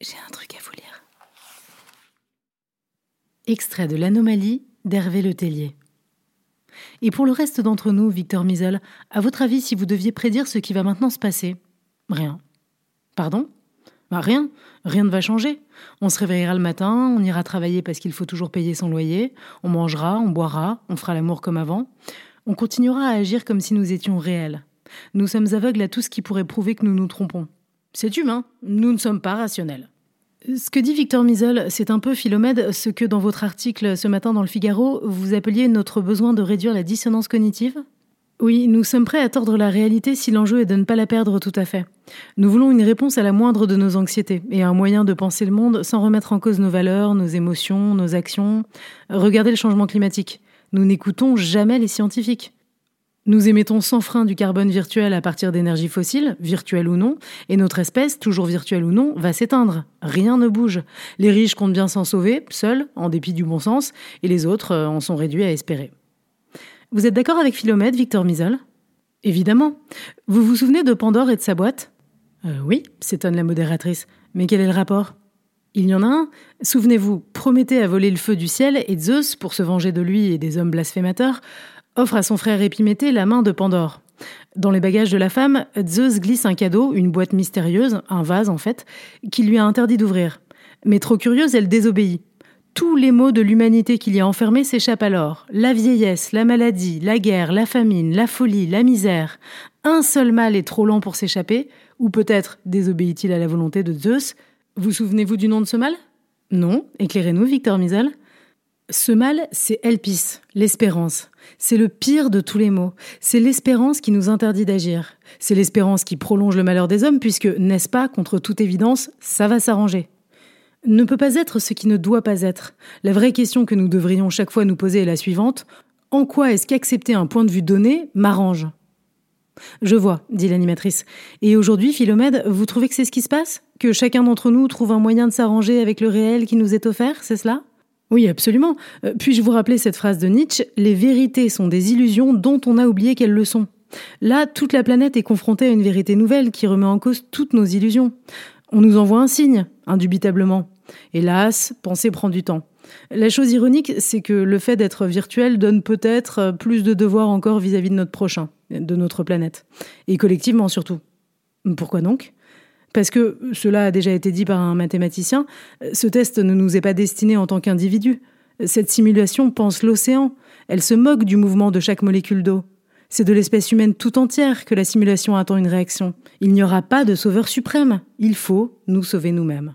J'ai un truc à vous lire. Extrait de l'anomalie d'Hervé Le Tellier. Et pour le reste d'entre nous, Victor Misel, à votre avis, si vous deviez prédire ce qui va maintenant se passer Rien. Pardon? Bah Rien. Rien ne va changer. On se réveillera le matin, on ira travailler parce qu'il faut toujours payer son loyer, on mangera, on boira, on fera l'amour comme avant. On continuera à agir comme si nous étions réels. Nous sommes aveugles à tout ce qui pourrait prouver que nous nous trompons. C'est humain, nous ne sommes pas rationnels. Ce que dit Victor Misel, c'est un peu, Philomède, ce que dans votre article ce matin dans le Figaro, vous appeliez notre besoin de réduire la dissonance cognitive Oui, nous sommes prêts à tordre la réalité si l'enjeu est de ne pas la perdre tout à fait. Nous voulons une réponse à la moindre de nos anxiétés et un moyen de penser le monde sans remettre en cause nos valeurs, nos émotions, nos actions. Regardez le changement climatique. Nous n'écoutons jamais les scientifiques. Nous émettons sans frein du carbone virtuel à partir d'énergies fossiles, virtuelles ou non, et notre espèce, toujours virtuelle ou non, va s'éteindre. Rien ne bouge. Les riches comptent bien s'en sauver, seuls, en dépit du bon sens, et les autres euh, en sont réduits à espérer. Vous êtes d'accord avec Philomètre, Victor Misol Évidemment. Vous vous souvenez de Pandore et de sa boîte? Euh, Oui, s'étonne la modératrice. Mais quel est le rapport? Il y en a un. Souvenez-vous, Prométhée a volé le feu du ciel et Zeus, pour se venger de lui et des hommes blasphémateurs, offre à son frère Épiméthée la main de Pandore. Dans les bagages de la femme, Zeus glisse un cadeau, une boîte mystérieuse, un vase en fait, qui lui a interdit d'ouvrir. Mais trop curieuse, elle désobéit. Tous les maux de l'humanité qu'il y a enfermés s'échappent alors. La vieillesse, la maladie, la guerre, la famine, la folie, la misère. Un seul mal est trop lent pour s'échapper, ou peut-être désobéit-il à la volonté de Zeus. Vous souvenez-vous du nom de ce mal? Non, éclairez-nous, Victor Misel. Ce mal, c'est Elpis, l'espérance. C'est le pire de tous les maux. C'est l'espérance qui nous interdit d'agir. C'est l'espérance qui prolonge le malheur des hommes, puisque, n'est-ce pas, contre toute évidence, ça va s'arranger. Ne peut pas être ce qui ne doit pas être. La vraie question que nous devrions chaque fois nous poser est la suivante. En quoi est-ce qu'accepter un point de vue donné m'arrange? Je vois, dit l'animatrice. Et aujourd'hui, Philomède, vous trouvez que c'est ce qui se passe? Que chacun d'entre nous trouve un moyen de s'arranger avec le réel qui nous est offert, c'est cela? Oui, absolument. Euh, puis-je vous rappeler cette phrase de Nietzsche Les vérités sont des illusions dont on a oublié qu'elles le sont. Là, toute la planète est confrontée à une vérité nouvelle qui remet en cause toutes nos illusions. On nous envoie un signe, indubitablement. Hélas, penser prend du temps. La chose ironique, c'est que le fait d'être virtuel donne peut-être plus de devoirs encore vis-à-vis -vis de notre prochain, de notre planète, et collectivement surtout. Pourquoi donc? Parce que, cela a déjà été dit par un mathématicien, ce test ne nous est pas destiné en tant qu'individu. Cette simulation pense l'océan. Elle se moque du mouvement de chaque molécule d'eau. C'est de l'espèce humaine tout entière que la simulation attend une réaction. Il n'y aura pas de sauveur suprême. Il faut nous sauver nous-mêmes.